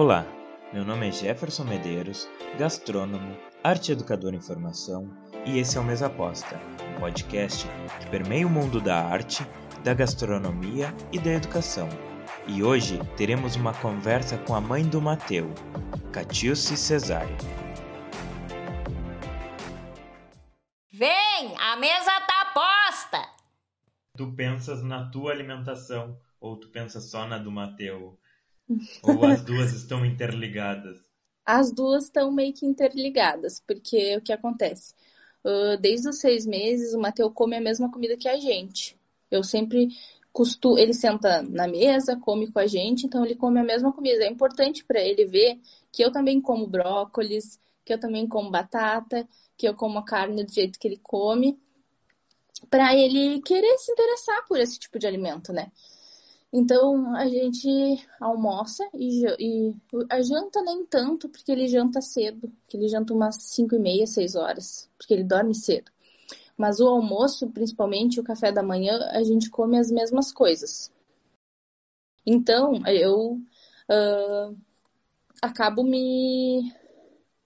Olá, meu nome é Jefferson Medeiros, gastrônomo, arte educador em formação, e esse é o Mesa Aposta, um podcast que permeia o mundo da arte, da gastronomia e da educação. E hoje teremos uma conversa com a mãe do Mateu, Catiuce Cesário. Vem, a mesa tá posta! Tu pensas na tua alimentação ou tu pensas só na do Mateu? Ou as duas estão interligadas? As duas estão meio que interligadas, porque o que acontece? Uh, desde os seis meses, o Mateu come a mesma comida que a gente. Eu sempre costumo. Ele senta na mesa, come com a gente, então ele come a mesma comida. É importante para ele ver que eu também como brócolis, que eu também como batata, que eu como a carne do jeito que ele come, para ele querer se interessar por esse tipo de alimento, né? Então a gente almoça e, e, a janta nem tanto, porque ele janta cedo, que ele janta umas 5 e meia, 6 horas, porque ele dorme cedo. Mas o almoço, principalmente o café da manhã, a gente come as mesmas coisas. Então eu uh, acabo me.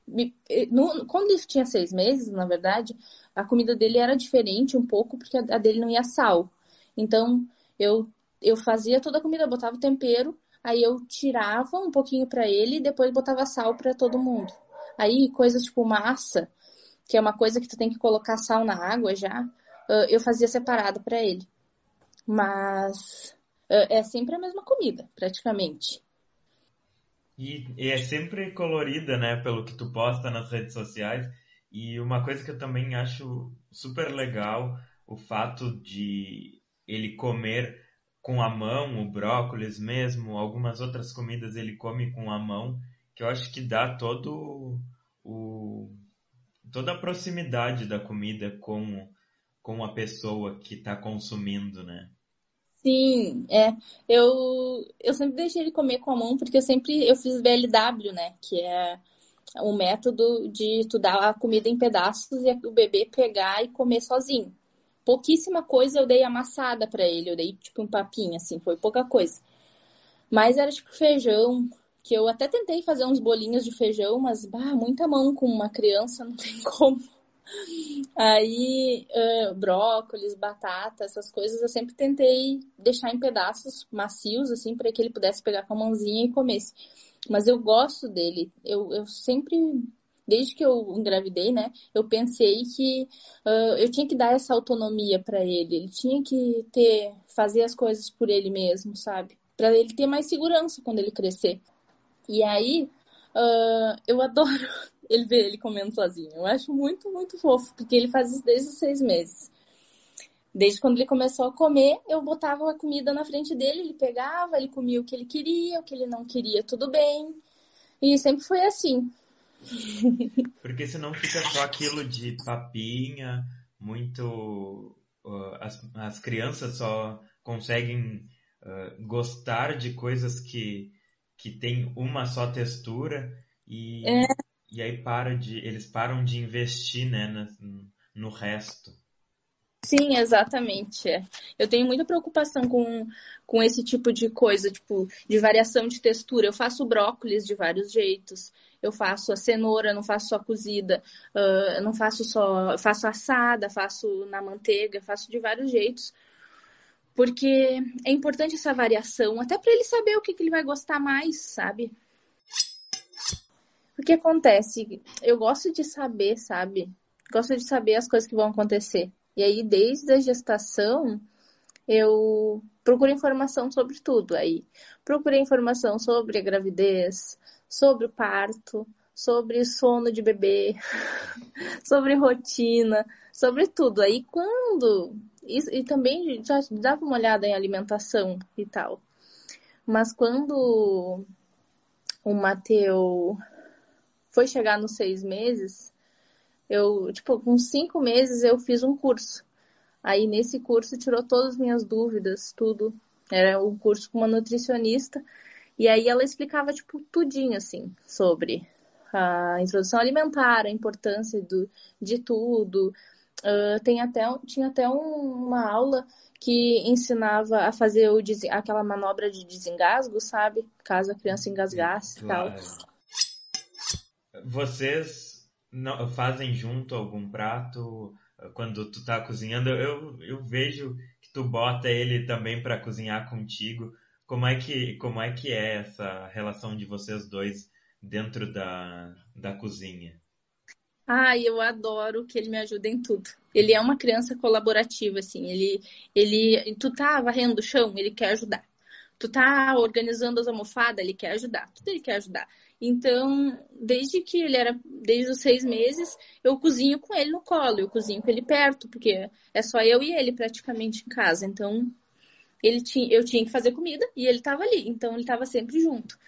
me no, quando ele tinha seis meses, na verdade, a comida dele era diferente um pouco, porque a dele não ia sal. Então eu eu fazia toda a comida, botava o tempero, aí eu tirava um pouquinho para ele e depois botava sal para todo mundo. Aí coisas tipo massa, que é uma coisa que tu tem que colocar sal na água já, eu fazia separado para ele. Mas é sempre a mesma comida, praticamente. E, e, é sempre colorida, né, pelo que tu posta nas redes sociais. E uma coisa que eu também acho super legal, o fato de ele comer com a mão, o brócolis mesmo, algumas outras comidas ele come com a mão, que eu acho que dá todo o toda a proximidade da comida com com a pessoa que está consumindo, né? Sim, é. Eu, eu sempre deixei ele comer com a mão, porque eu sempre eu fiz BLW, né? Que é o método de tu dar a comida em pedaços e o bebê pegar e comer sozinho pouquíssima coisa eu dei amassada para ele, eu dei tipo um papinho assim, foi pouca coisa. Mas era tipo feijão, que eu até tentei fazer uns bolinhos de feijão, mas bah, muita mão com uma criança, não tem como. Aí, uh, brócolis, batata, essas coisas eu sempre tentei deixar em pedaços macios, assim, para que ele pudesse pegar com a mãozinha e comesse. Mas eu gosto dele, eu, eu sempre desde que eu engravidei, né, eu pensei que uh, eu tinha que dar essa autonomia para ele. Ele tinha que ter, fazer as coisas por ele mesmo, sabe? Para ele ter mais segurança quando ele crescer. E aí, uh, eu adoro ele ver ele comendo sozinho. Eu acho muito, muito fofo, porque ele faz isso desde os seis meses. Desde quando ele começou a comer, eu botava a comida na frente dele, ele pegava, ele comia o que ele queria, o que ele não queria, tudo bem. E sempre foi assim. Porque senão fica só aquilo de papinha, muito. Uh, as, as crianças só conseguem uh, gostar de coisas que, que tem uma só textura e, é. e aí para de, eles param de investir né, no, no resto. Sim, exatamente. É. Eu tenho muita preocupação com, com esse tipo de coisa, tipo, de variação de textura. Eu faço brócolis de vários jeitos. Eu faço a cenoura, não faço só cozida, uh, não faço só. faço assada, faço na manteiga, faço de vários jeitos. Porque é importante essa variação, até para ele saber o que, que ele vai gostar mais, sabe? O que acontece? Eu gosto de saber, sabe? Gosto de saber as coisas que vão acontecer. E aí, desde a gestação, eu procuro informação sobre tudo. Aí, procurei informação sobre a gravidez, sobre o parto, sobre sono de bebê, sobre rotina, sobre tudo. Aí, quando. E, também já dava uma olhada em alimentação e tal. Mas quando o Mateu foi chegar nos seis meses, eu, tipo, com cinco meses eu fiz um curso. Aí nesse curso tirou todas as minhas dúvidas, tudo. Era um curso com uma nutricionista. E aí ela explicava, tipo, tudinho, assim, sobre a introdução alimentar, a importância do, de tudo, uh, tem até, tinha até um, uma aula que ensinava a fazer o, aquela manobra de desengasgo, sabe? Caso a criança engasgasse e tal. Vocês não, fazem junto algum prato quando tu tá cozinhando? Eu, eu vejo que tu bota ele também para cozinhar contigo. Como é que como é que é essa relação de vocês dois dentro da, da cozinha? Ai, eu adoro que ele me ajuda em tudo. Ele é uma criança colaborativa, assim. Ele, ele, tu tá varrendo o chão, ele quer ajudar. Tu tá organizando as almofadas, ele quer ajudar. Tudo ele quer ajudar. Então, desde que ele era, desde os seis meses, eu cozinho com ele no colo, eu cozinho com ele perto, porque é só eu e ele praticamente em casa. Então, ele tinha, eu tinha que fazer comida e ele estava ali. Então, ele estava sempre junto.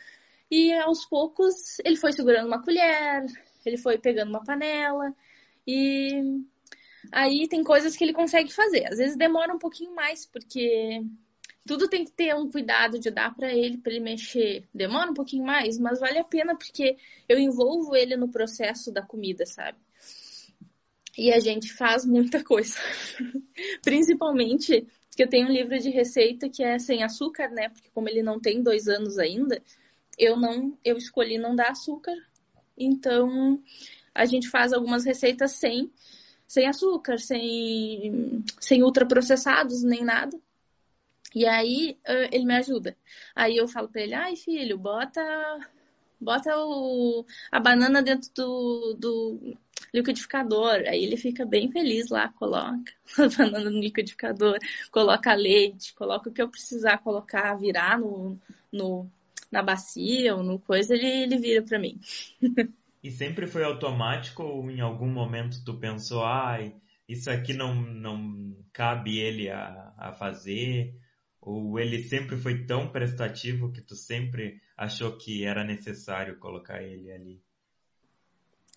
E aos poucos, ele foi segurando uma colher, ele foi pegando uma panela e aí tem coisas que ele consegue fazer. Às vezes demora um pouquinho mais, porque tudo tem que ter um cuidado de dar para ele, para ele mexer. Demora um pouquinho mais, mas vale a pena porque eu envolvo ele no processo da comida, sabe? E a gente faz muita coisa. Principalmente porque eu tenho um livro de receita que é sem açúcar, né? Porque como ele não tem dois anos ainda, eu não, eu escolhi não dar açúcar então, a gente faz algumas receitas sem, sem açúcar, sem, sem ultraprocessados, nem nada. E aí, ele me ajuda. Aí eu falo para ele, ai filho, bota, bota o, a banana dentro do, do liquidificador. Aí ele fica bem feliz lá, coloca a banana no liquidificador, coloca leite, coloca o que eu precisar colocar, virar no, no na bacia ou no coisa, ele, ele vira para mim. e sempre foi automático ou em algum momento tu pensou, ai, isso aqui não, não cabe ele a, a fazer? Ou ele sempre foi tão prestativo que tu sempre achou que era necessário colocar ele ali?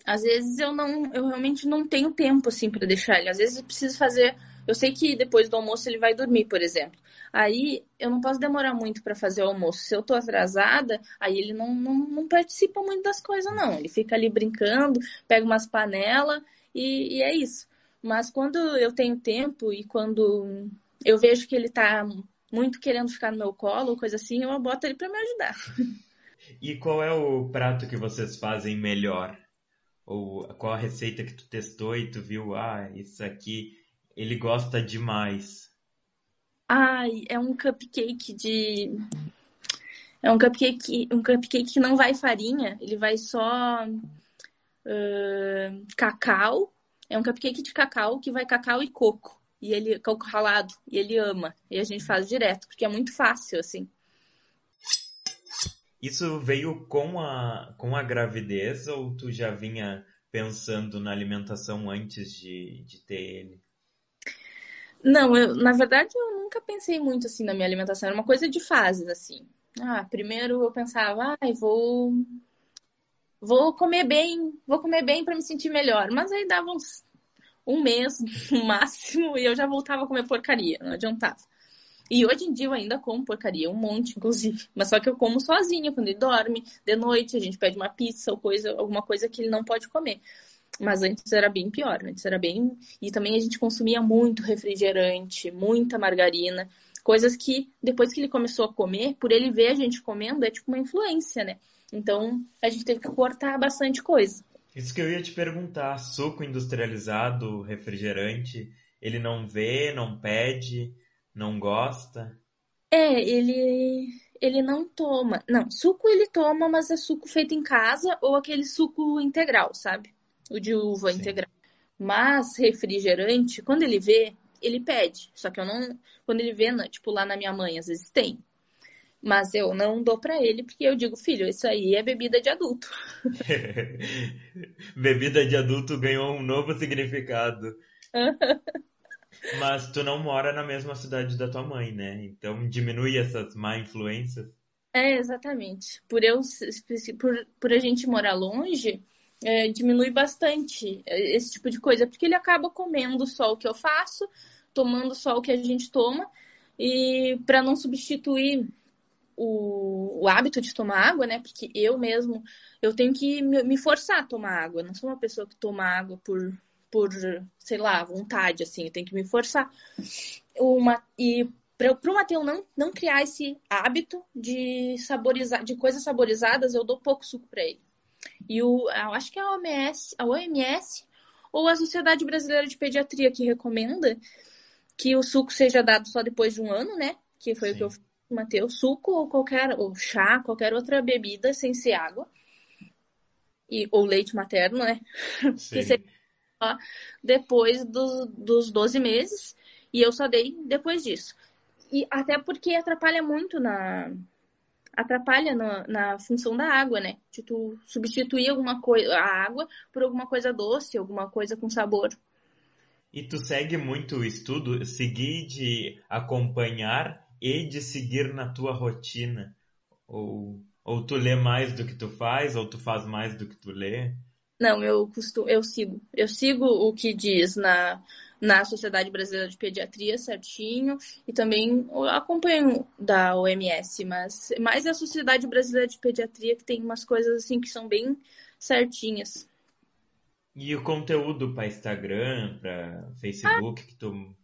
Às vezes eu não, eu realmente não tenho tempo assim para deixar ele. Às vezes eu preciso fazer eu sei que depois do almoço ele vai dormir, por exemplo. Aí eu não posso demorar muito para fazer o almoço. Se eu tô atrasada, aí ele não, não, não, participa muito das coisas, não. Ele fica ali brincando, pega umas panelas e, e é isso. Mas quando eu tenho tempo e quando eu vejo que ele tá muito querendo ficar no meu colo, coisa assim, eu boto ele para me ajudar. E qual é o prato que vocês fazem melhor? Ou qual a receita que tu testou e tu viu, ah, isso aqui ele gosta demais? Ai, é um cupcake de. É um cupcake, um cupcake que não vai farinha, ele vai só uh, cacau. É um cupcake de cacau que vai cacau e coco. E ele, coco ralado, e ele ama. E a gente faz direto, porque é muito fácil, assim. Isso veio com a, com a gravidez ou tu já vinha pensando na alimentação antes de, de ter ele? Não, eu, na verdade eu nunca pensei muito assim na minha alimentação, era uma coisa de fases assim. Ah, primeiro eu pensava, ai, ah, vou vou comer bem, vou comer bem para me sentir melhor, mas aí dava uns um mês no máximo e eu já voltava a comer porcaria, não adiantava. E hoje em dia eu ainda como porcaria, um monte, inclusive. Mas só que eu como sozinha quando ele dorme, de noite a gente pede uma pizza ou coisa, alguma coisa que ele não pode comer. Mas antes era bem pior, antes era bem. E também a gente consumia muito refrigerante, muita margarina, coisas que depois que ele começou a comer, por ele ver a gente comendo, é tipo uma influência, né? Então a gente teve que cortar bastante coisa. Isso que eu ia te perguntar, suco industrializado, refrigerante, ele não vê, não pede, não gosta? É, ele ele não toma. Não, suco ele toma, mas é suco feito em casa ou aquele suco integral, sabe? o de uva Sim. integral. Mas refrigerante, quando ele vê, ele pede. Só que eu não. Quando ele vê, tipo, lá na minha mãe, às vezes tem. Mas eu não dou para ele porque eu digo, filho, isso aí é bebida de adulto. bebida de adulto ganhou um novo significado. Mas tu não mora na mesma cidade da tua mãe, né? Então diminui essas má influências. É, exatamente. Por eu por, por a gente morar longe, é, diminui bastante é, esse tipo de coisa, porque ele acaba comendo só o que eu faço, tomando só o que a gente toma, e para não substituir o, o, hábito de tomar água, né? Porque eu mesmo, eu tenho que me, me forçar a tomar água. Eu não sou uma pessoa que toma água por, por, sei lá, vontade, assim, eu tenho que me forçar. Uma, e para o Matheus não, não criar esse hábito de saborizar, de coisas saborizadas, eu dou pouco suco para ele. E o, eu acho que é a OMS, a OMS ou a Sociedade Brasileira de Pediatria que recomenda que o suco seja dado só depois de um ano, né? Que foi Sim. o que eu fiz Matheus. Suco ou qualquer, ou chá, qualquer outra bebida sem ser água. E, ou leite materno, né? Sim. que depois do, dos 12 meses. E eu só dei depois disso. E até porque atrapalha muito na. Atrapalha na, na função da água, né? De tu substituir alguma coisa, a água por alguma coisa doce, alguma coisa com sabor. E tu segue muito o estudo, seguir de acompanhar e de seguir na tua rotina? Ou, ou tu lê mais do que tu faz, ou tu faz mais do que tu lê? Não, eu costumo, eu sigo. Eu sigo o que diz na, na Sociedade Brasileira de Pediatria certinho e também acompanho da OMS, mas mais a Sociedade Brasileira de Pediatria que tem umas coisas assim que são bem certinhas. E o conteúdo para Instagram, para Facebook, ah. que tu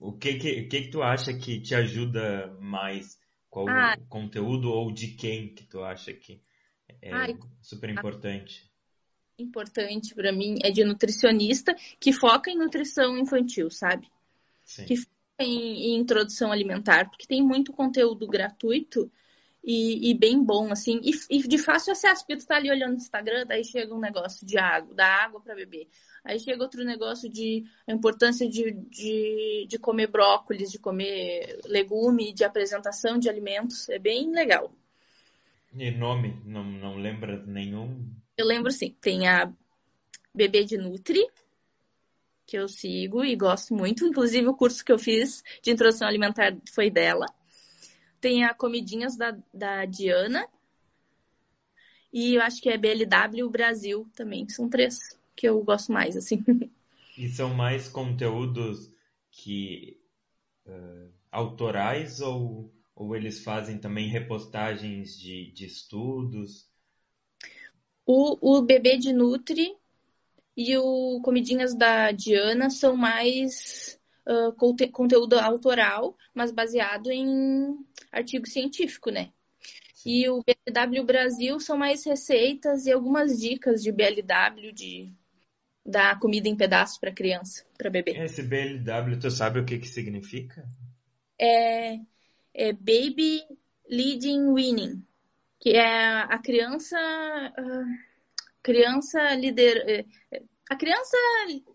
o que que, que que tu acha que te ajuda mais? Qual ah. conteúdo ou de quem que tu acha que é Ai. super importante? Importante para mim é de nutricionista que foca em nutrição infantil, sabe? Sim. Que foca em, em, introdução alimentar, porque tem muito conteúdo gratuito e, e bem bom, assim, e, e, de fácil acesso, porque tu tá ali olhando no Instagram, daí chega um negócio de água, da água para beber. Aí chega outro negócio de a importância de, de, de comer brócolis, de comer legume, de apresentação de alimentos. É bem legal. E nome? Não, não lembra nenhum? Eu lembro sim. Tem a Bebê de Nutri, que eu sigo e gosto muito. Inclusive, o curso que eu fiz de introdução alimentar foi dela. Tem a Comidinhas da, da Diana. E eu acho que é BLW Brasil também. São três que eu gosto mais, assim. E são mais conteúdos que uh, autorais ou, ou eles fazem também repostagens de, de estudos? O, o bebê de Nutri e o Comidinhas da Diana são mais uh, conte conteúdo autoral, mas baseado em artigo científico, né? E o BLW Brasil são mais receitas e algumas dicas de BLW, de dar comida em pedaços para criança, para bebê. Esse BLW, tu sabe o que que significa? É, é Baby Leading Winning que é a criança criança lider é, a criança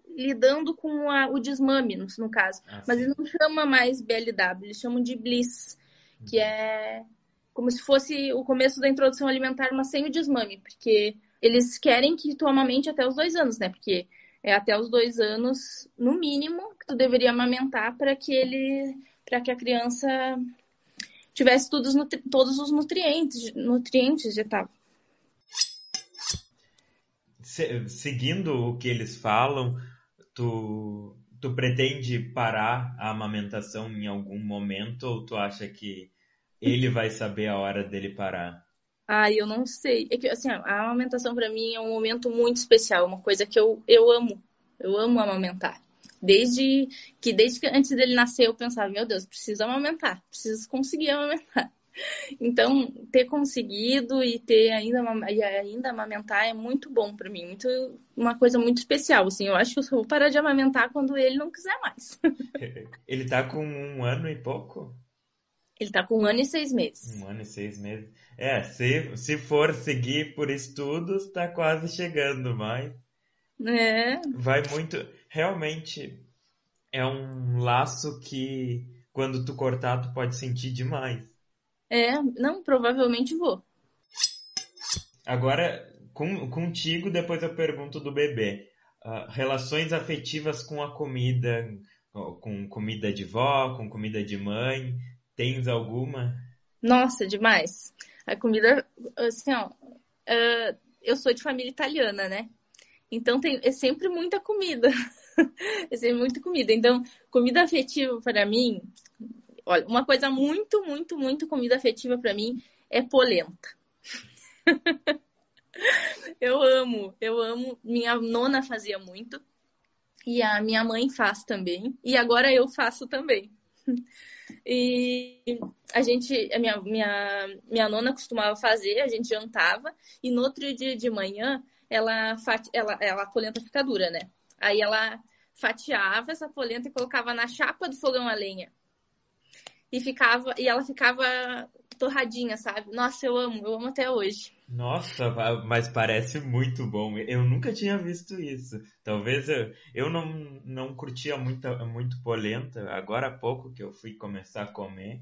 lidando com a, o desmame no, no caso. Ah, mas eles não chama mais BLW eles chamam de Bliss que uhum. é como se fosse o começo da introdução alimentar mas sem o desmame porque eles querem que tu amamente até os dois anos né? Porque é até os dois anos no mínimo que tu deveria amamentar para que ele para que a criança tivesse todos, todos os nutrientes, nutrientes de etapa. Seguindo o que eles falam, tu, tu pretende parar a amamentação em algum momento ou tu acha que ele vai saber a hora dele parar? Ah, eu não sei. É que, assim, a amamentação para mim é um momento muito especial, uma coisa que eu, eu amo. Eu amo amamentar. Desde que desde que antes dele nascer eu pensava, meu Deus, preciso amamentar, preciso conseguir amamentar. Então, ter conseguido e ter ainda e ainda amamentar é muito bom para mim, muito uma coisa muito especial, assim. Eu acho que eu vou parar de amamentar quando ele não quiser mais. Ele tá com um ano e pouco? Ele tá com um ano e seis meses. Um ano e seis meses. É, se, se for seguir por estudos, tá quase chegando, mas. É. Vai muito realmente é um laço que quando tu cortar tu pode sentir demais. É, não, provavelmente vou. Agora, com, contigo, depois eu pergunto do bebê. Uh, relações afetivas com a comida, com comida de vó, com comida de mãe, tens alguma? Nossa, demais. A comida, assim, ó, uh, eu sou de família italiana, né? Então tem, é sempre muita comida. é sempre muita comida. Então, comida afetiva para mim, olha, uma coisa muito, muito, muito comida afetiva para mim é polenta. eu amo, eu amo. Minha nona fazia muito. E a minha mãe faz também. E agora eu faço também. E a gente, a minha, minha, minha nona costumava fazer, a gente jantava, e no outro dia de manhã, ela, ela, ela a polenta fica dura, né? Aí ela fatiava essa polenta e colocava na chapa do fogão a lenha. E ficava, e ela ficava torradinha, sabe? Nossa, eu amo, eu amo até hoje. Nossa, mas parece muito bom. Eu nunca tinha visto isso. Talvez eu, eu não, não curtia muito, muito polenta. Agora há pouco que eu fui começar a comer,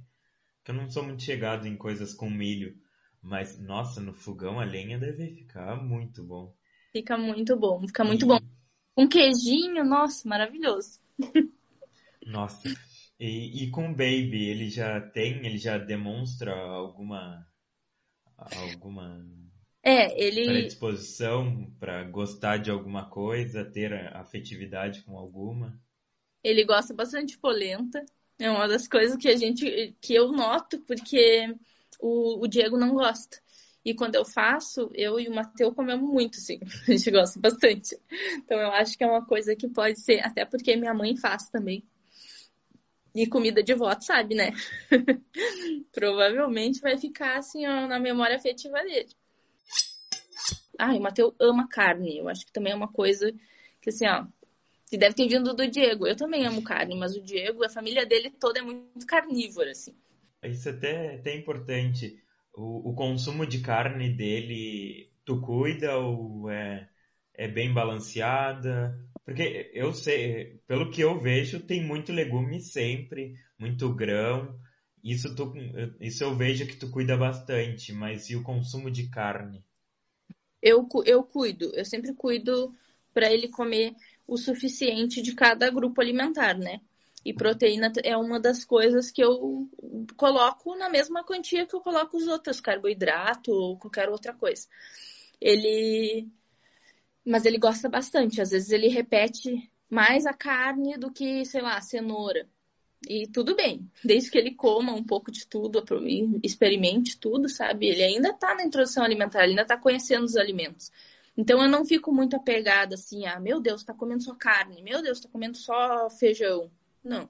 que eu não sou muito chegado em coisas com milho. Mas, nossa, no fogão a lenha deve ficar muito bom. Fica muito bom, fica muito e... bom. Um queijinho, nossa, maravilhoso. Nossa. E, e com o Baby, ele já tem, ele já demonstra alguma alguma é, ele predisposição para gostar de alguma coisa, ter afetividade com alguma? Ele gosta bastante de polenta. É uma das coisas que a gente que eu noto porque o, o Diego não gosta. E quando eu faço, eu e o Mateu comemos muito, sim. A gente gosta bastante. Então eu acho que é uma coisa que pode ser, até porque minha mãe faz também. E comida de voto, sabe, né? Provavelmente vai ficar assim ó, na memória afetiva dele. Ah, o Matheus ama carne. Eu acho que também é uma coisa que, assim, ó, que deve ter vindo do Diego. Eu também amo carne, mas o Diego, a família dele toda é muito carnívora, assim. Isso até, até é importante. O, o consumo de carne dele, tu cuida ou é, é bem balanceada? Porque eu sei, pelo que eu vejo, tem muito legume sempre, muito grão. Isso, tu, isso eu vejo que tu cuida bastante, mas e o consumo de carne? Eu, eu cuido, eu sempre cuido para ele comer o suficiente de cada grupo alimentar, né? E proteína é uma das coisas que eu coloco na mesma quantia que eu coloco os outros, carboidrato ou qualquer outra coisa. Ele mas ele gosta bastante. Às vezes ele repete mais a carne do que, sei lá, cenoura. E tudo bem, desde que ele coma um pouco de tudo, experimente tudo, sabe? Ele ainda tá na introdução alimentar, ele ainda tá conhecendo os alimentos. Então eu não fico muito apegada assim, ah, meu Deus, tá comendo só carne, meu Deus, tá comendo só feijão. Não.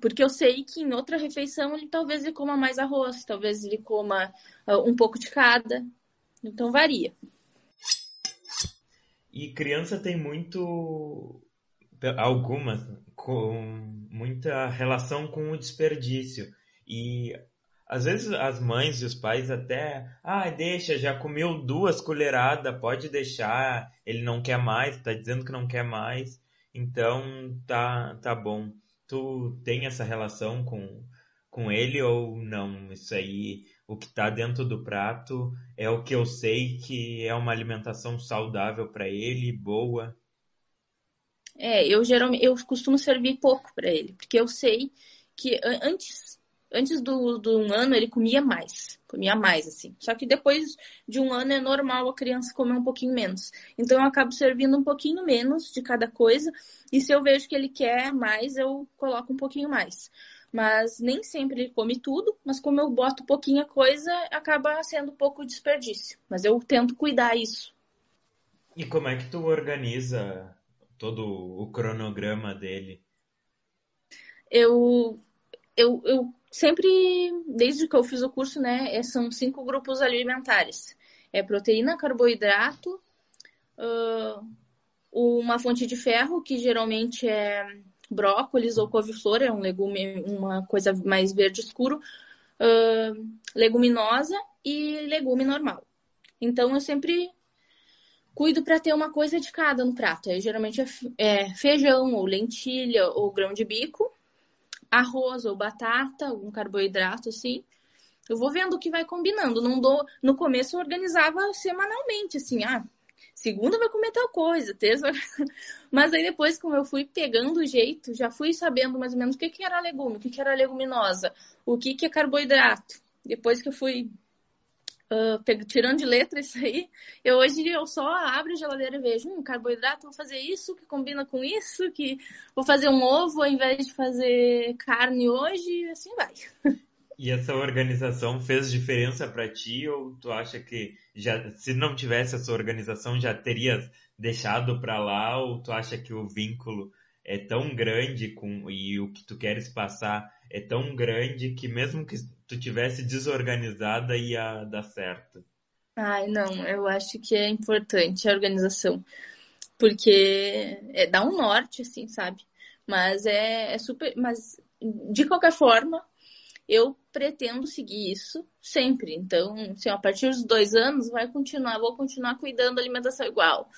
Porque eu sei que em outra refeição ele talvez ele coma mais arroz, talvez ele coma uh, um pouco de cada. Então varia. E criança tem muito. Algumas, com muita relação com o desperdício. E às vezes as mães e os pais até. Ah, deixa, já comeu duas colheradas, pode deixar, ele não quer mais, tá dizendo que não quer mais, então tá, tá bom. Tu tem essa relação com, com ele ou não? Isso aí o que está dentro do prato é o que eu sei que é uma alimentação saudável para ele, boa. É, eu geralmente eu costumo servir pouco para ele, porque eu sei que antes antes do, do um ano ele comia mais, comia mais assim. Só que depois de um ano é normal a criança comer um pouquinho menos. Então eu acabo servindo um pouquinho menos de cada coisa e se eu vejo que ele quer mais eu coloco um pouquinho mais mas nem sempre ele come tudo, mas como eu boto pouquinha coisa, acaba sendo um pouco desperdício. Mas eu tento cuidar isso. E como é que tu organiza todo o cronograma dele? Eu, eu, eu sempre, desde que eu fiz o curso, né, é, são cinco grupos alimentares. É proteína, carboidrato, uma fonte de ferro, que geralmente é brócolis ou couve-flor, é um legume, uma coisa mais verde escuro, leguminosa e legume normal. Então eu sempre cuido para ter uma coisa de cada no prato. Aí geralmente é, é feijão ou lentilha ou grão de bico, arroz ou batata, algum carboidrato assim. Eu vou vendo o que vai combinando. Não dou, no começo eu organizava semanalmente, assim, ah, segunda vai comer tal coisa, terça. Mas aí depois, como eu fui pegando o jeito, já fui sabendo mais ou menos o que, que era legume, o que, que era leguminosa, o que, que é carboidrato. Depois que eu fui uh, tirando de letra isso aí, eu hoje eu só abro a geladeira e vejo, um carboidrato, vou fazer isso que combina com isso, que vou fazer um ovo ao invés de fazer carne hoje, e assim vai. E essa organização fez diferença para ti ou tu acha que já se não tivesse essa organização já terias deixado para lá ou tu acha que o vínculo é tão grande com e o que tu queres passar é tão grande que mesmo que tu tivesse desorganizada ia dar certo? Ai, não, eu acho que é importante a organização, porque é, dá um norte, assim, sabe? Mas é, é super. Mas de qualquer forma, eu pretendo seguir isso sempre. Então, assim, a partir dos dois anos, vai continuar, vou continuar cuidando da alimentação igual.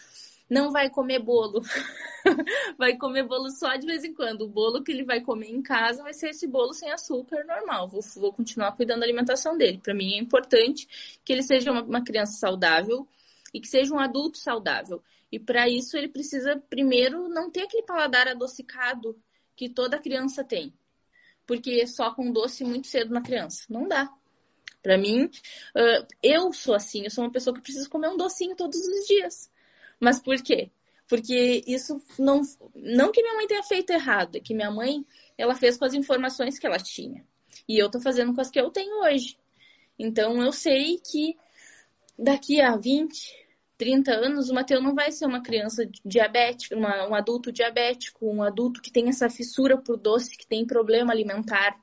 Não vai comer bolo. vai comer bolo só de vez em quando. O bolo que ele vai comer em casa vai ser esse bolo sem açúcar normal. Vou, vou continuar cuidando da alimentação dele. Para mim é importante que ele seja uma, uma criança saudável e que seja um adulto saudável. E para isso ele precisa primeiro não ter aquele paladar adocicado que toda criança tem porque só com doce muito cedo na criança. Não dá. Para mim, eu sou assim, eu sou uma pessoa que precisa comer um docinho todos os dias. Mas por quê? Porque isso não, não que minha mãe tenha feito errado, é que minha mãe, ela fez com as informações que ela tinha. E eu tô fazendo com as que eu tenho hoje. Então eu sei que daqui a 20, 30 anos, o Mateus não vai ser uma criança diabética, uma, um adulto diabético, um adulto que tem essa fissura por doce, que tem problema alimentar.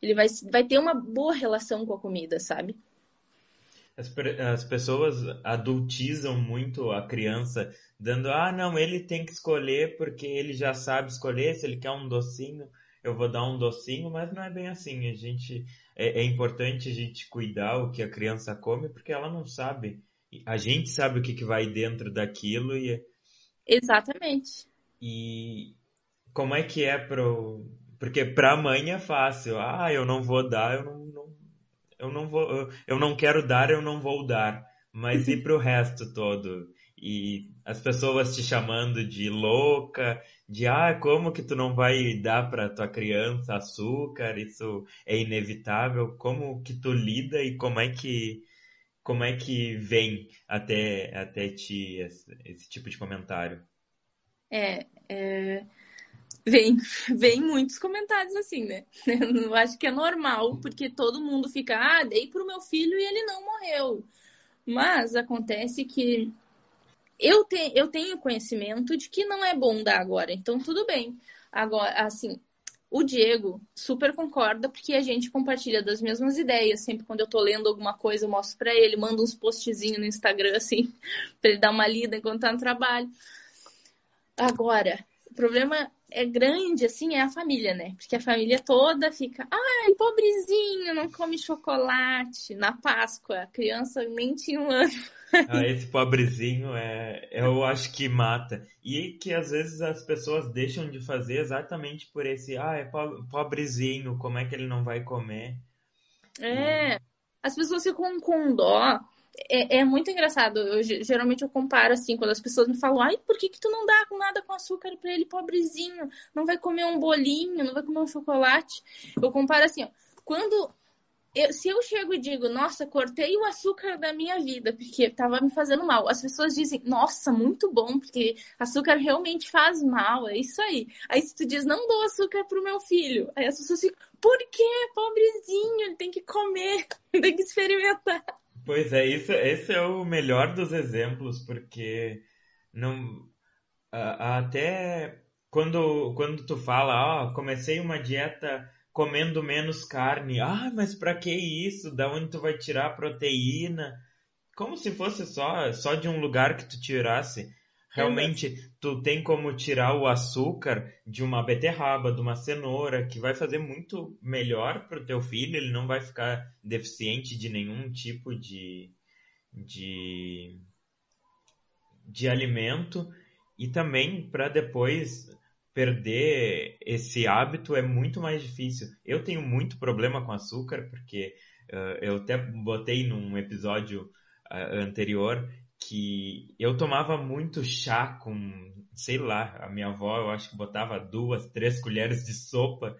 Ele vai, vai ter uma boa relação com a comida, sabe? As, as pessoas adultizam muito a criança, dando, ah, não, ele tem que escolher porque ele já sabe escolher, se ele quer um docinho, eu vou dar um docinho, mas não é bem assim. A gente é, é importante a gente cuidar o que a criança come porque ela não sabe a gente sabe o que, que vai dentro daquilo e. Exatamente. E como é que é pro. Porque pra mãe é fácil. Ah, eu não vou dar, eu não, não eu não vou. Eu não quero dar, eu não vou dar. Mas e pro resto todo? E as pessoas te chamando de louca, de ah, como que tu não vai dar para tua criança açúcar? Isso é inevitável. Como que tu lida e como é que como é que vem até, até ti esse, esse tipo de comentário? É, é, vem, vem muitos comentários assim, né? Eu acho que é normal, porque todo mundo fica, ah, dei pro meu filho e ele não morreu. Mas acontece que eu, te, eu tenho conhecimento de que não é bom dar agora, então tudo bem. Agora, assim, o Diego super concorda porque a gente compartilha das mesmas ideias. Sempre quando eu tô lendo alguma coisa, eu mostro para ele, mando uns postzinhos no Instagram assim, para ele dar uma lida enquanto tá no trabalho. Agora, o problema é grande, assim, é a família, né? Porque a família toda fica, ai, pobrezinho, não come chocolate. Na Páscoa, a criança nem tinha um ano. Ah, esse pobrezinho é, eu acho que mata. E que às vezes as pessoas deixam de fazer exatamente por esse, ah, é pobrezinho, como é que ele não vai comer? É, as pessoas ficam com dó. É, é, muito engraçado. Eu, geralmente eu comparo assim, quando as pessoas me falam, ai, por que, que tu não dá nada com açúcar para ele, pobrezinho? Não vai comer um bolinho, não vai comer um chocolate. Eu comparo assim, ó, quando eu, se eu chego e digo, nossa, cortei o açúcar da minha vida, porque estava me fazendo mal, as pessoas dizem, nossa, muito bom, porque açúcar realmente faz mal, é isso aí. Aí se tu diz, não dou açúcar pro meu filho, aí as pessoas ficam, por quê? Pobrezinho, ele tem que comer, tem que experimentar. Pois é, isso, esse é o melhor dos exemplos, porque não até quando, quando tu fala, ó, oh, comecei uma dieta comendo menos carne. Ah, mas para que isso? Da onde tu vai tirar a proteína? Como se fosse só só de um lugar que tu tirasse. Realmente, tu tem como tirar o açúcar de uma beterraba, de uma cenoura, que vai fazer muito melhor para o teu filho. Ele não vai ficar deficiente de nenhum tipo de, de, de alimento. E também para depois perder esse hábito é muito mais difícil. Eu tenho muito problema com açúcar, porque uh, eu até botei num episódio uh, anterior que eu tomava muito chá com, sei lá, a minha avó eu acho que botava duas, três colheres de sopa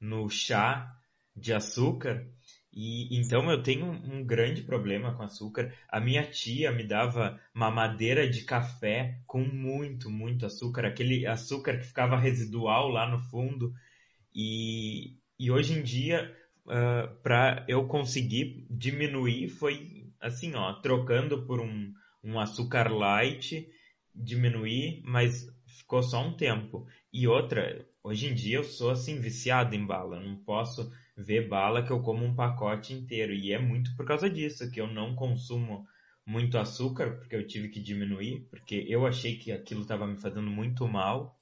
no chá de açúcar e então eu tenho um grande problema com açúcar. A minha tia me dava mamadeira de café com muito, muito açúcar, aquele açúcar que ficava residual lá no fundo. E, e hoje em dia uh, para eu conseguir diminuir foi assim, ó, trocando por um, um açúcar light, diminuir, mas ficou só um tempo. E outra, hoje em dia eu sou assim viciado em bala, eu não posso ver bala que eu como um pacote inteiro e é muito por causa disso que eu não consumo muito açúcar porque eu tive que diminuir, porque eu achei que aquilo estava me fazendo muito mal.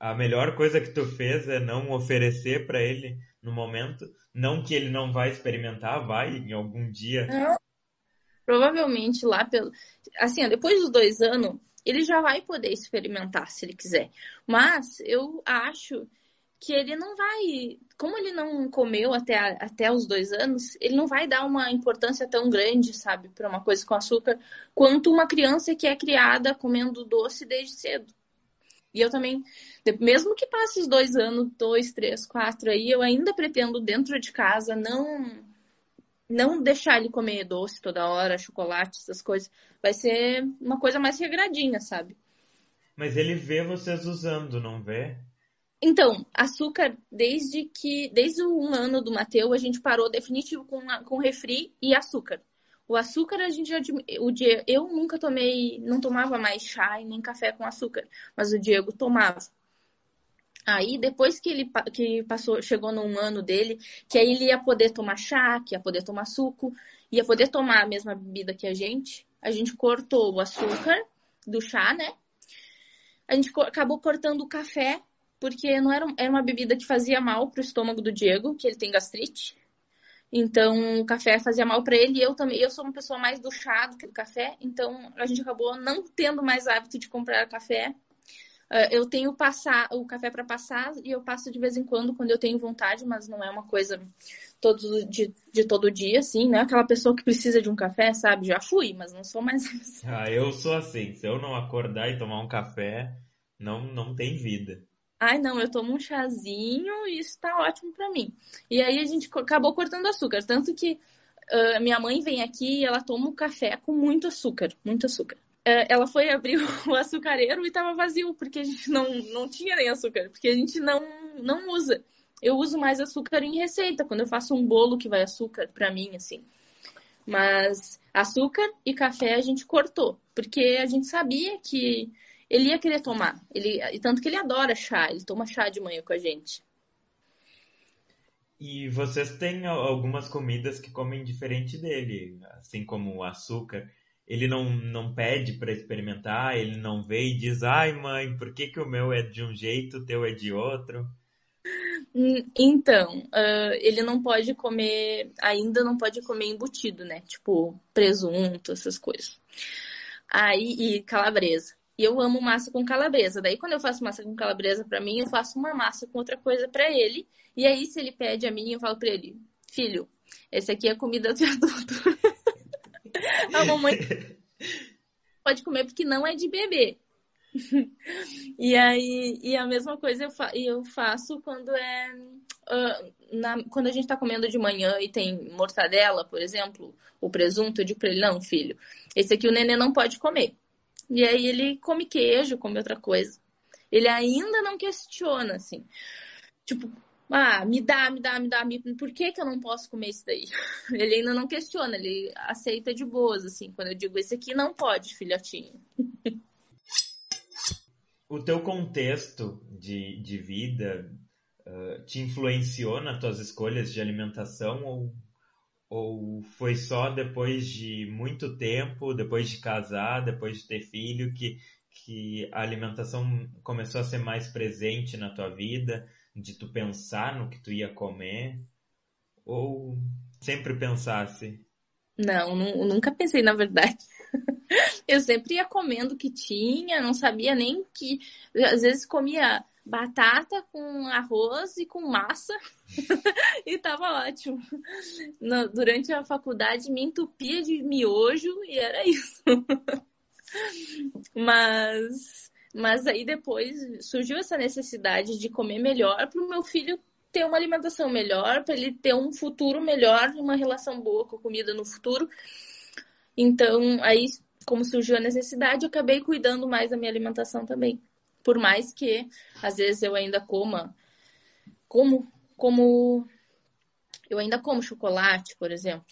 A melhor coisa que tu fez é não oferecer para ele no momento, não que ele não vai experimentar, vai em algum dia. Não. Provavelmente lá pelo, assim, depois dos dois anos ele já vai poder experimentar se ele quiser. Mas eu acho que ele não vai, como ele não comeu até, até os dois anos, ele não vai dar uma importância tão grande, sabe, para uma coisa com açúcar, quanto uma criança que é criada comendo doce desde cedo. E eu também, mesmo que passe os dois anos, dois, três, quatro aí, eu ainda pretendo dentro de casa não não deixar ele comer doce toda hora, chocolate, essas coisas. Vai ser uma coisa mais regradinha, sabe? Mas ele vê vocês usando, não vê? Então, açúcar, desde que. Desde o um ano do Mateu, a gente parou definitivo com, com refri e açúcar. O açúcar a gente já. O dia, eu nunca tomei. Não tomava mais chá e nem café com açúcar. Mas o Diego tomava. Aí, depois que ele que passou, chegou num ano dele, que aí ele ia poder tomar chá, que ia poder tomar suco, ia poder tomar a mesma bebida que a gente, a gente cortou o açúcar do chá, né? A gente acabou cortando o café, porque não era, era uma bebida que fazia mal pro estômago do Diego, que ele tem gastrite. Então, o café fazia mal para ele e eu também. Eu sou uma pessoa mais do chá do que do café, então a gente acabou não tendo mais hábito de comprar café eu tenho passar o café para passar e eu passo de vez em quando quando eu tenho vontade, mas não é uma coisa todo, de, de todo dia, assim, né? Aquela pessoa que precisa de um café, sabe? Já fui, mas não sou mais. ah, eu sou assim. Se eu não acordar e tomar um café, não, não tem vida. Ai, não, eu tomo um chazinho e isso tá ótimo para mim. E aí a gente acabou cortando açúcar, tanto que uh, minha mãe vem aqui e ela toma o um café com muito açúcar, muito açúcar. É, ela foi abrir o açucareiro e estava vazio, porque a gente não, não tinha nem açúcar, porque a gente não, não usa. Eu uso mais açúcar em receita, quando eu faço um bolo que vai açúcar para mim, assim. Mas açúcar e café a gente cortou, porque a gente sabia que ele ia querer tomar. Ele, e tanto que ele adora chá, ele toma chá de manhã com a gente. E vocês têm algumas comidas que comem diferente dele, assim como o açúcar ele não, não pede para experimentar, ele não vê e diz, ai mãe, por que, que o meu é de um jeito, o teu é de outro? Hum, então, uh, ele não pode comer, ainda não pode comer embutido, né? Tipo, presunto, essas coisas. Aí, e calabresa. E eu amo massa com calabresa. Daí, quando eu faço massa com calabresa para mim, eu faço uma massa com outra coisa para ele. E aí, se ele pede a minha, eu falo para ele: Filho, esse aqui é comida de adulto. A mamãe pode comer porque não é de bebê. e aí, e a mesma coisa eu, fa eu faço quando é uh, na, quando a gente tá comendo de manhã e tem mortadela, por exemplo, o presunto, eu digo pra ele, não, filho, esse aqui o nenê não pode comer. E aí ele come queijo, come outra coisa. Ele ainda não questiona, assim. Tipo, ah, me dá, me dá, me dá, me... por que, que eu não posso comer isso daí? Ele ainda não questiona, ele aceita de boas, assim, quando eu digo esse aqui não pode, filhotinho. O teu contexto de, de vida uh, te influenciou nas tuas escolhas de alimentação ou, ou foi só depois de muito tempo, depois de casar, depois de ter filho, que, que a alimentação começou a ser mais presente na tua vida? De tu pensar no que tu ia comer? Ou sempre pensasse? Não, nunca pensei, na verdade. Eu sempre ia comendo o que tinha, não sabia nem que. Às vezes comia batata com arroz e com massa e tava ótimo. No, durante a faculdade me entupia de miojo e era isso. Mas mas aí depois surgiu essa necessidade de comer melhor para o meu filho ter uma alimentação melhor, para ele ter um futuro melhor, uma relação boa com a comida no futuro. Então, aí, como surgiu a necessidade, eu acabei cuidando mais da minha alimentação também. Por mais que, às vezes, eu ainda coma como, como Eu ainda como chocolate, por exemplo.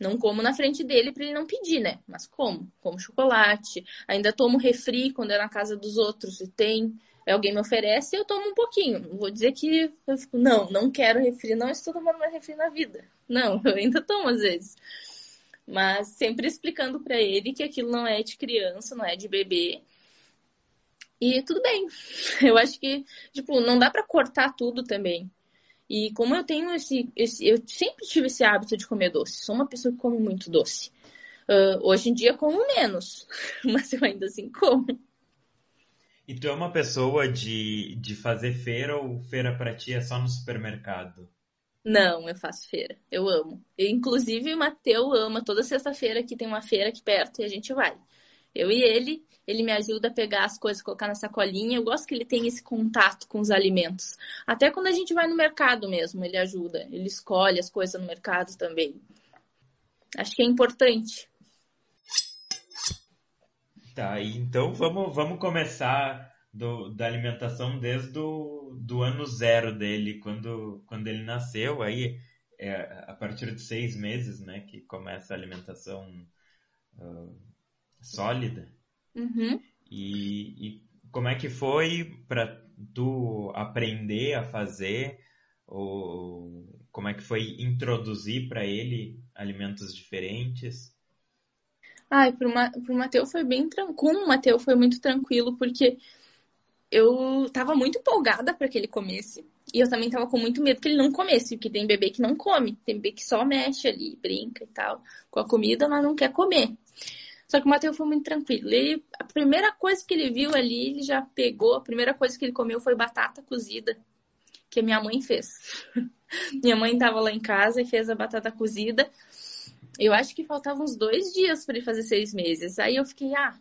Não como na frente dele para ele não pedir, né? Mas como? Como chocolate. Ainda tomo refri quando é na casa dos outros e tem. Alguém me oferece eu tomo um pouquinho. Vou dizer que eu fico, não, não quero refri, não estou tomando mais refri na vida. Não, eu ainda tomo às vezes. Mas sempre explicando para ele que aquilo não é de criança, não é de bebê. E tudo bem. Eu acho que, tipo, não dá para cortar tudo também. E como eu tenho esse, esse, Eu sempre tive esse hábito de comer doce. Sou uma pessoa que come muito doce. Uh, hoje em dia como menos, mas eu ainda assim como. E tu é uma pessoa de, de fazer feira ou feira para ti é só no supermercado? Não, eu faço feira. Eu amo. Eu, inclusive, o Mateu ama. Toda sexta-feira que tem uma feira aqui perto e a gente vai. Eu e ele, ele me ajuda a pegar as coisas, colocar na sacolinha. Eu gosto que ele tenha esse contato com os alimentos. Até quando a gente vai no mercado mesmo, ele ajuda. Ele escolhe as coisas no mercado também. Acho que é importante. Tá, então vamos, vamos começar do, da alimentação desde o do ano zero dele, quando, quando ele nasceu. Aí, é, a partir de seis meses, né, que começa a alimentação uh, sólida. Uhum. E, e, como é que foi para tu aprender a fazer? Ou como é que foi introduzir para ele alimentos diferentes? Ai, pro, Ma pro Matheus foi bem tranquilo. O Matheus foi muito tranquilo, porque eu tava muito empolgada para que ele comesse. E eu também tava com muito medo que ele não comesse, porque tem bebê que não come, tem bebê que só mexe ali, brinca e tal, com a comida, mas não quer comer. Só que o Matheus foi muito tranquilo. Ele, a primeira coisa que ele viu ali, ele já pegou. A primeira coisa que ele comeu foi batata cozida, que a minha mãe fez. minha mãe estava lá em casa e fez a batata cozida. Eu acho que faltavam uns dois dias para ele fazer seis meses. Aí eu fiquei, ah,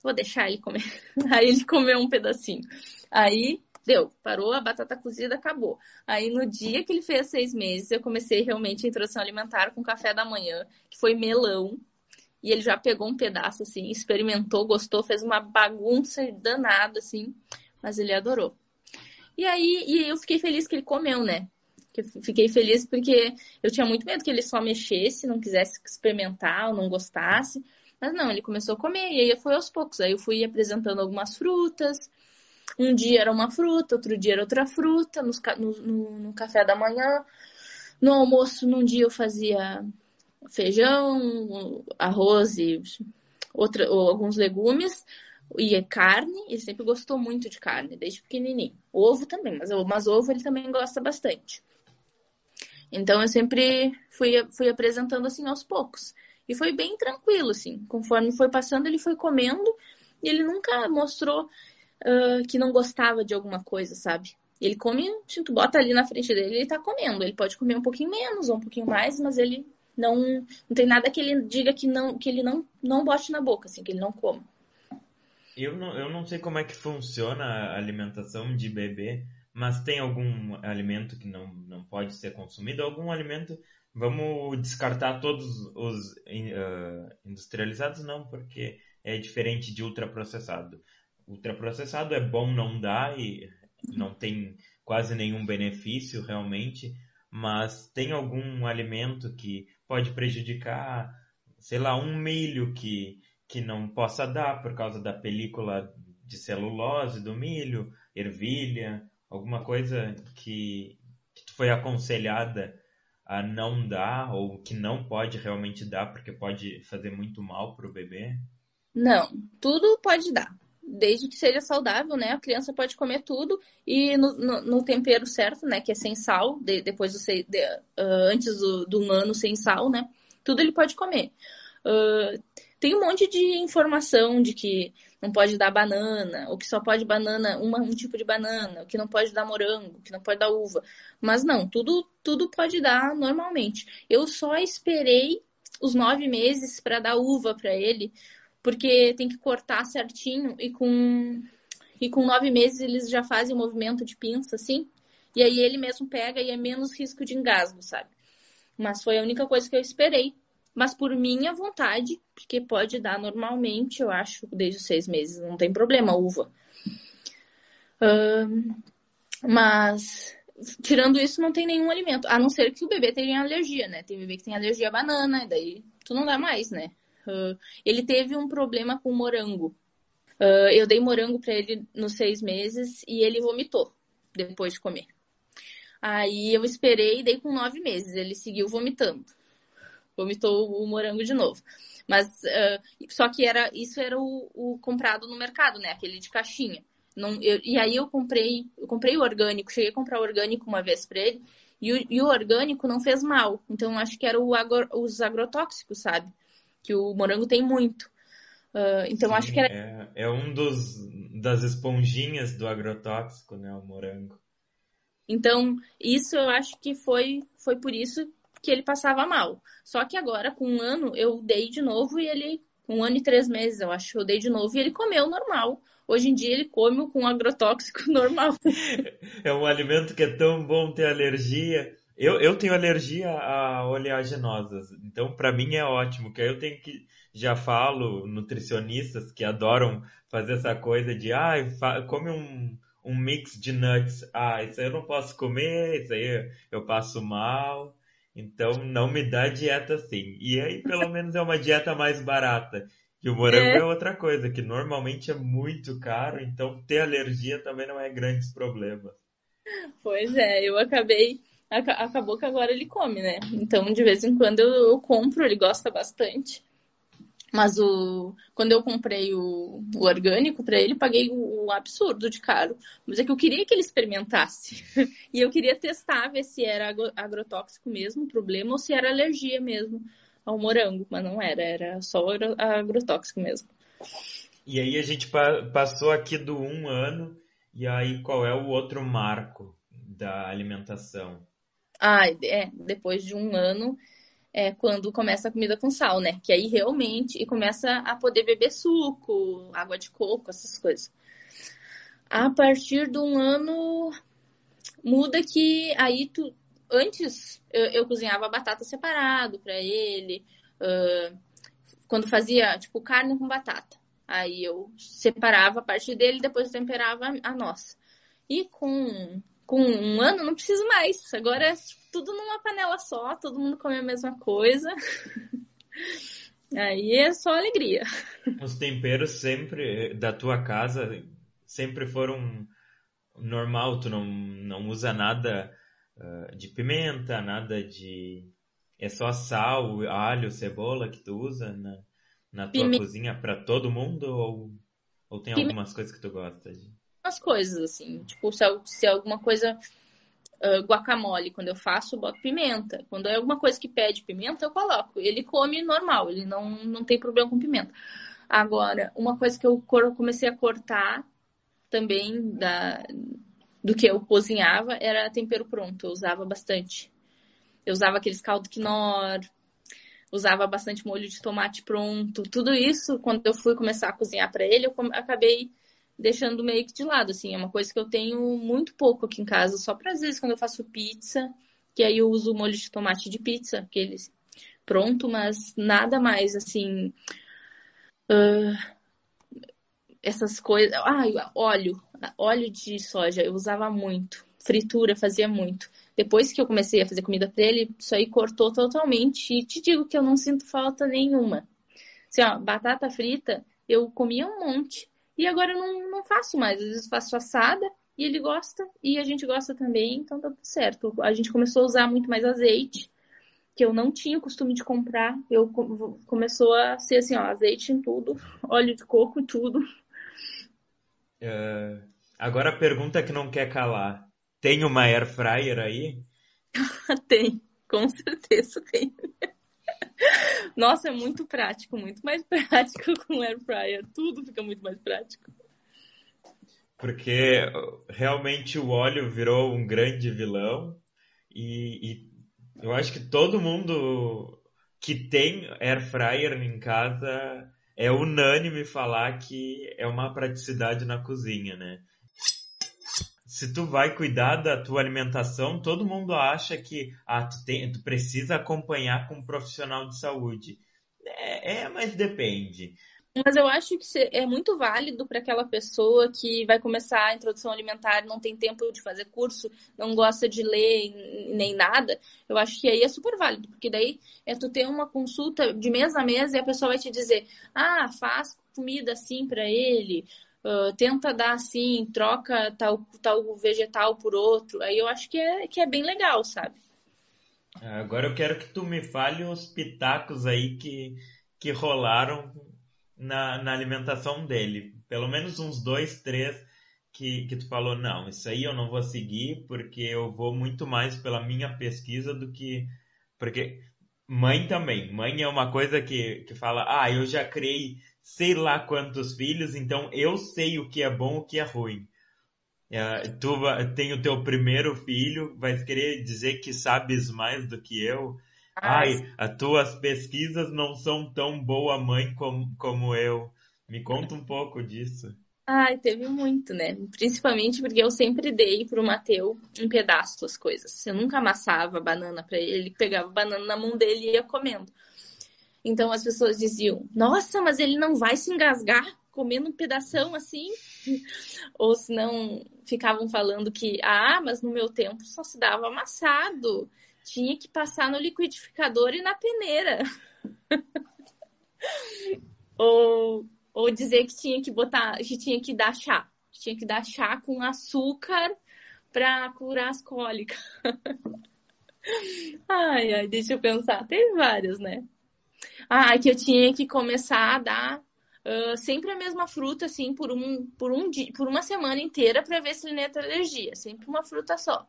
vou deixar ele comer. Aí ele comeu um pedacinho. Aí deu, parou, a batata cozida acabou. Aí no dia que ele fez seis meses, eu comecei realmente a introdução alimentar com café da manhã, que foi melão e ele já pegou um pedaço, assim, experimentou, gostou, fez uma bagunça danada, assim, mas ele adorou. E aí, e eu fiquei feliz que ele comeu, né? Fiquei feliz porque eu tinha muito medo que ele só mexesse, não quisesse experimentar ou não gostasse. Mas não, ele começou a comer e aí foi aos poucos. Aí eu fui apresentando algumas frutas. Um dia era uma fruta, outro dia era outra fruta, no, no, no café da manhã. No almoço, num dia eu fazia feijão, arroz e outra, ou alguns legumes e carne. Ele sempre gostou muito de carne, desde pequenininho. Ovo também, mas, mas ovo ele também gosta bastante. Então eu sempre fui, fui apresentando assim aos poucos. E foi bem tranquilo, assim. Conforme foi passando, ele foi comendo e ele nunca mostrou uh, que não gostava de alguma coisa, sabe? Ele come, tu bota ali na frente dele, ele tá comendo. Ele pode comer um pouquinho menos ou um pouquinho mais, mas ele não, não tem nada que ele diga que, não, que ele não, não bote na boca, assim, que ele não coma. Eu não, eu não sei como é que funciona a alimentação de bebê, mas tem algum alimento que não, não pode ser consumido? Algum alimento, vamos descartar todos os uh, industrializados? Não, porque é diferente de ultraprocessado. Ultraprocessado é bom não dar e não tem quase nenhum benefício realmente, mas tem algum alimento que pode prejudicar, sei lá, um milho que, que não possa dar por causa da película de celulose do milho, ervilha, alguma coisa que, que foi aconselhada a não dar ou que não pode realmente dar porque pode fazer muito mal para o bebê? Não, tudo pode dar desde que seja saudável, né? A criança pode comer tudo e no, no, no tempero certo, né? Que é sem sal, de, depois do de, uh, antes do, do, um ano sem sal, né? Tudo ele pode comer. Uh, tem um monte de informação de que não pode dar banana, ou que só pode banana, uma, um tipo de banana, ou que não pode dar morango, que não pode dar uva. Mas não, tudo, tudo pode dar normalmente. Eu só esperei os nove meses para dar uva para ele, porque tem que cortar certinho e com e com nove meses eles já fazem o movimento de pinça assim e aí ele mesmo pega e é menos risco de engasgo, sabe? Mas foi a única coisa que eu esperei. Mas por minha vontade, porque pode dar normalmente, eu acho, desde os seis meses, não tem problema, uva. mas tirando isso, não tem nenhum alimento. A não ser que o bebê tenha alergia, né? Tem bebê que tem alergia à banana, e daí tu não dá mais, né? Uh, ele teve um problema com morango. Uh, eu dei morango para ele nos seis meses e ele vomitou depois de comer. Aí eu esperei e dei com nove meses. Ele seguiu vomitando. Vomitou o morango de novo. Mas uh, só que era isso era o, o, comprado no mercado, né? Aquele de caixinha. Não, eu, e aí eu comprei, eu comprei o orgânico, cheguei a comprar o orgânico uma vez para ele, e o, e o, orgânico não fez mal. Então acho que era agro, os agrotóxicos, sabe? Que o morango tem muito. Uh, então Sim, acho que era. É, é um dos das esponjinhas do agrotóxico, né? O morango. Então, isso eu acho que foi, foi por isso que ele passava mal. Só que agora, com um ano, eu dei de novo e ele. Um ano e três meses, eu acho, eu dei de novo e ele comeu normal. Hoje em dia ele come com agrotóxico normal. É um alimento que é tão bom ter alergia. Eu, eu tenho alergia a oleaginosas, então para mim é ótimo, que aí eu tenho que já falo nutricionistas que adoram fazer essa coisa de ah, come um, um mix de nuts. Ah, isso aí eu não posso comer, isso aí eu passo mal. Então não me dá dieta assim. E aí pelo menos é uma dieta mais barata. E o morango é. é. outra coisa, que normalmente é muito caro, então ter alergia também não é grandes problemas. Pois é, eu acabei. Acabou que agora ele come, né? Então, de vez em quando eu, eu compro, ele gosta bastante. Mas o, quando eu comprei o, o orgânico para ele, paguei o, o, absurdo de caro. Mas é que eu queria que ele experimentasse. e eu queria testar, ver se era agrotóxico mesmo o problema ou se era alergia mesmo ao morango, mas não era, era só agrotóxico mesmo. E aí a gente passou aqui do um ano, e aí qual é o outro marco da alimentação? Ah, é, depois de um ano é quando começa a comida com sal, né? Que aí realmente e começa a poder beber suco, água de coco, essas coisas. A partir de um ano muda que aí tu antes eu, eu cozinhava batata separado para ele. Uh, quando fazia, tipo, carne com batata. Aí eu separava a parte dele depois temperava a nossa. E com, com um ano não preciso mais. Agora é tudo numa panela só, todo mundo come a mesma coisa. Aí é só alegria. Os temperos sempre da tua casa sempre foram normal, tu não, não usa nada uh, de pimenta, nada de. É só sal, alho, cebola que tu usa na, na tua pimenta. cozinha para todo mundo? Ou, ou tem pimenta. algumas coisas que tu gosta de? Umas coisas, assim. Tipo, se, se alguma coisa. Uh, guacamole, quando eu faço, eu boto pimenta. Quando é alguma coisa que pede pimenta, eu coloco. Ele come normal, ele não, não tem problema com pimenta. Agora, uma coisa que eu comecei a cortar também da, do que eu cozinhava era tempero pronto. Eu usava bastante. Eu usava aqueles caldo quinor, usava bastante molho de tomate pronto. Tudo isso, quando eu fui começar a cozinhar para ele, eu acabei deixando meio que de lado, assim. É uma coisa que eu tenho muito pouco aqui em casa, só para às vezes quando eu faço pizza, que aí eu uso o molho de tomate de pizza, aqueles pronto, mas nada mais, assim. Uh, essas coisas. Ah, óleo óleo de soja, eu usava muito. Fritura, fazia muito. Depois que eu comecei a fazer comida para ele, isso aí cortou totalmente. E te digo que eu não sinto falta nenhuma. Assim, ó, batata frita, eu comia um monte. E agora eu não, não faço mais. Às vezes faço assada e ele gosta. E a gente gosta também, então tá tudo certo. A gente começou a usar muito mais azeite que eu não tinha o costume de comprar. Eu começou a ser assim, ó, azeite em tudo, óleo de coco em tudo. Uh, Agora a pergunta que não quer calar. Tem uma air fryer aí? tem, com certeza tem. Nossa, é muito prático, muito mais prático com air fryer. Tudo fica muito mais prático. Porque realmente o óleo virou um grande vilão e, e eu acho que todo mundo que tem air fryer em casa é unânime falar que é uma praticidade na cozinha, né? Se tu vai cuidar da tua alimentação, todo mundo acha que ah, tu, tem, tu precisa acompanhar com um profissional de saúde. É, é, mas depende. Mas eu acho que é muito válido para aquela pessoa que vai começar a introdução alimentar, não tem tempo de fazer curso, não gosta de ler nem nada. Eu acho que aí é super válido, porque daí é tu ter uma consulta de mês a mês e a pessoa vai te dizer: ah, faz comida assim para ele, uh, tenta dar assim, troca tal, tal vegetal por outro. Aí eu acho que é, que é bem legal, sabe? Agora eu quero que tu me fale os pitacos aí que, que rolaram na, na alimentação dele. Pelo menos uns dois, três que, que tu falou, não, isso aí eu não vou seguir porque eu vou muito mais pela minha pesquisa do que. Porque mãe também. Mãe é uma coisa que, que fala, ah, eu já criei sei lá quantos filhos, então eu sei o que é bom e o que é ruim. É, tu tem o teu primeiro filho, vai querer dizer que sabes mais do que eu. Ai, as tuas pesquisas não são tão boa mãe como, como eu. Me conta um pouco disso. Ai, teve muito, né? Principalmente porque eu sempre dei pro Mateu um pedaço das coisas. Eu nunca amassava banana para ele, ele pegava banana na mão dele e ia comendo. Então as pessoas diziam: Nossa, mas ele não vai se engasgar comendo um pedação assim? Ou se não, ficavam falando que, ah, mas no meu tempo só se dava amassado tinha que passar no liquidificador e na peneira. ou, ou dizer que tinha que botar, que tinha que dar chá. Tinha que dar chá com açúcar para curar as cólicas. ai, ai, deixa eu pensar. Tem vários, né? Ah, que eu tinha que começar a dar uh, sempre a mesma fruta, assim, por um, por um dia, por uma semana inteira para ver se ele não ia ter alergia. Sempre uma fruta só.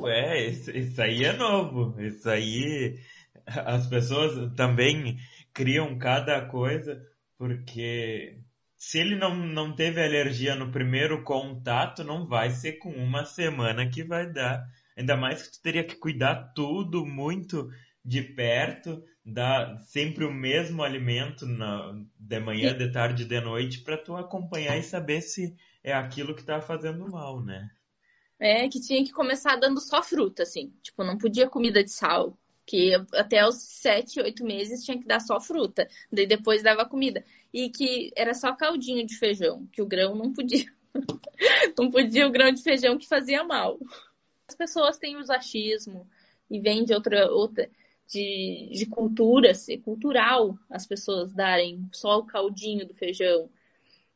Ué, isso, isso aí é novo. Isso aí as pessoas também criam cada coisa, porque se ele não, não teve alergia no primeiro contato, não vai ser com uma semana que vai dar. Ainda mais que tu teria que cuidar tudo muito de perto, dar sempre o mesmo alimento na, de manhã, de tarde, de noite, para tu acompanhar e saber se é aquilo que tá fazendo mal, né? É, que tinha que começar dando só fruta, assim. Tipo, não podia comida de sal. Que até os sete, oito meses tinha que dar só fruta. Daí depois dava comida. E que era só caldinho de feijão, que o grão não podia. não podia o grão de feijão que fazia mal. As pessoas têm os achismo e vêm de outra, outra de, de cultura, assim, cultural as pessoas darem só o caldinho do feijão.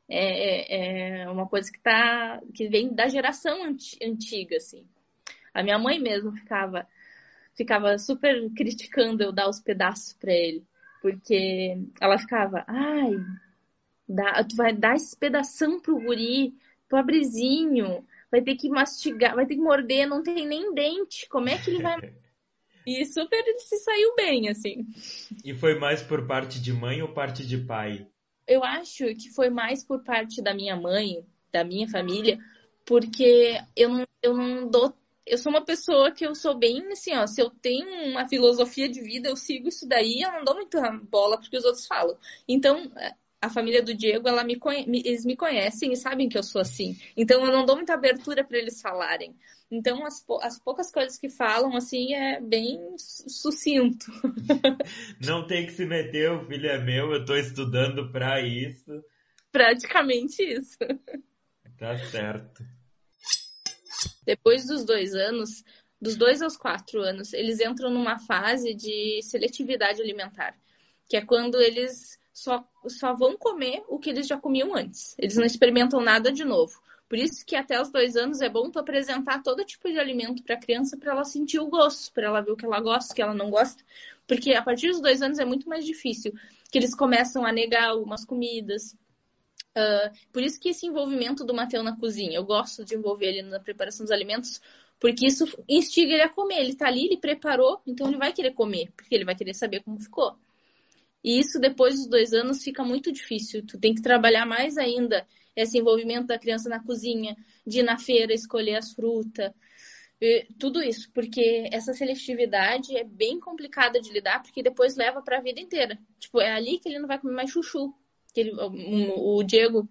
É, é, é uma coisa que tá que vem da geração antiga assim. A minha mãe mesmo ficava ficava super criticando eu dar os pedaços para ele porque ela ficava ai dá, tu vai dar esse pedação pro guri pobrezinho vai ter que mastigar vai ter que morder não tem nem dente como é que ele vai e super ele se saiu bem assim e foi mais por parte de mãe ou parte de pai eu acho que foi mais por parte da minha mãe, da minha família, porque eu não, eu não dou. Eu sou uma pessoa que eu sou bem assim, ó. Se eu tenho uma filosofia de vida, eu sigo isso daí, eu não dou muita bola porque os outros falam. Então, a família do Diego, ela me eles me conhecem e sabem que eu sou assim. Então, eu não dou muita abertura para eles falarem. Então, as, as poucas coisas que falam, assim, é bem sucinto. Não tem que se meter, o filho é meu, eu estou estudando para isso. Praticamente isso. Tá certo. Depois dos dois anos, dos dois aos quatro anos, eles entram numa fase de seletividade alimentar, que é quando eles só, só vão comer o que eles já comiam antes. Eles não experimentam nada de novo. Por isso que até os dois anos é bom tu apresentar todo tipo de alimento para a criança para ela sentir o gosto, para ela ver o que ela gosta, o que ela não gosta. Porque a partir dos dois anos é muito mais difícil, que eles começam a negar algumas comidas. Uh, por isso que esse envolvimento do Mateu na cozinha, eu gosto de envolver ele na preparação dos alimentos, porque isso instiga ele a comer. Ele está ali, ele preparou, então ele vai querer comer, porque ele vai querer saber como ficou. E isso depois dos dois anos fica muito difícil. Tu tem que trabalhar mais ainda esse envolvimento da criança na cozinha, de ir na feira escolher as frutas, tudo isso, porque essa seletividade é bem complicada de lidar, porque depois leva para a vida inteira. Tipo, é ali que ele não vai comer mais chuchu. Que ele, o, o Diego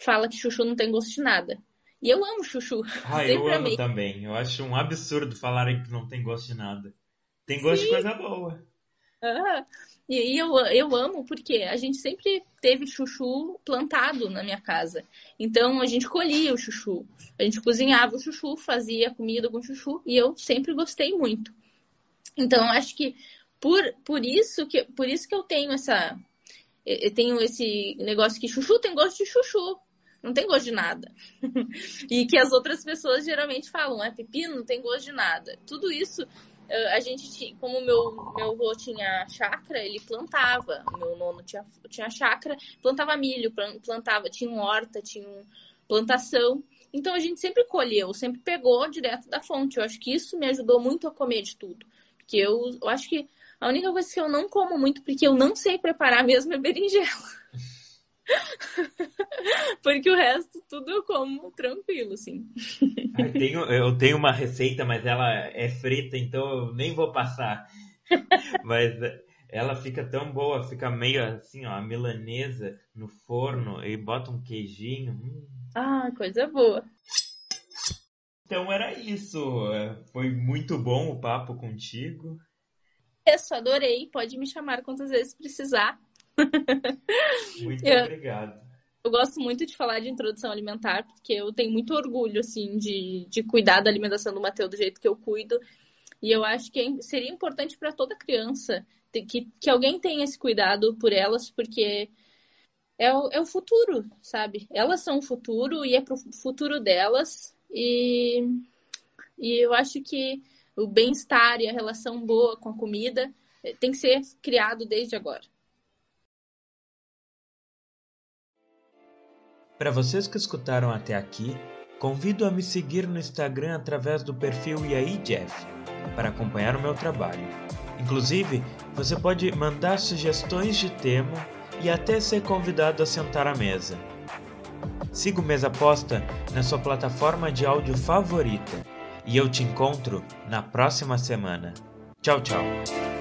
fala que chuchu não tem gosto de nada. E eu amo chuchu. Ah, eu amo amei. também. Eu acho um absurdo falarem que não tem gosto de nada. Tem gosto Sim. de coisa boa. Ah, e eu, eu amo porque a gente sempre teve chuchu plantado na minha casa. Então a gente colhia o chuchu. A gente cozinhava o chuchu, fazia comida com chuchu e eu sempre gostei muito. Então acho que por, por isso que por isso que eu tenho essa eu tenho esse negócio que chuchu tem gosto de chuchu. Não tem gosto de nada. e que as outras pessoas geralmente falam, é pepino, não tem gosto de nada. Tudo isso a gente, como meu, meu avô tinha chácara, ele plantava. Meu nono tinha, tinha chácara, plantava milho, plantava, tinha horta, tinha plantação. Então a gente sempre colheu, sempre pegou direto da fonte. Eu acho que isso me ajudou muito a comer de tudo. Porque eu, eu acho que a única coisa que eu não como muito, porque eu não sei preparar mesmo, é berinjela. Porque o resto tudo eu como tranquilo, assim. Eu tenho, eu tenho uma receita, mas ela é frita, então eu nem vou passar. Mas ela fica tão boa, fica meio assim, ó, a milanesa no forno e bota um queijinho. Hum. Ah, coisa boa. Então era isso. Foi muito bom o papo contigo. Isso, adorei. Pode me chamar quantas vezes precisar. Muito eu, obrigado. Eu gosto muito de falar de introdução alimentar, porque eu tenho muito orgulho, assim, de, de cuidar da alimentação do Mateus do jeito que eu cuido. E eu acho que é seria importante para toda criança que, que alguém tenha esse cuidado por elas, porque é o, é o futuro, sabe? Elas são o futuro e é pro futuro delas. E, e eu acho que o bem-estar e a relação boa com a comida tem que ser criado desde agora. Para vocês que escutaram até aqui, convido a me seguir no Instagram através do perfil Jeff para acompanhar o meu trabalho. Inclusive, você pode mandar sugestões de tema e até ser convidado a sentar à mesa. Siga o Mesa Posta na sua plataforma de áudio favorita e eu te encontro na próxima semana. Tchau, tchau!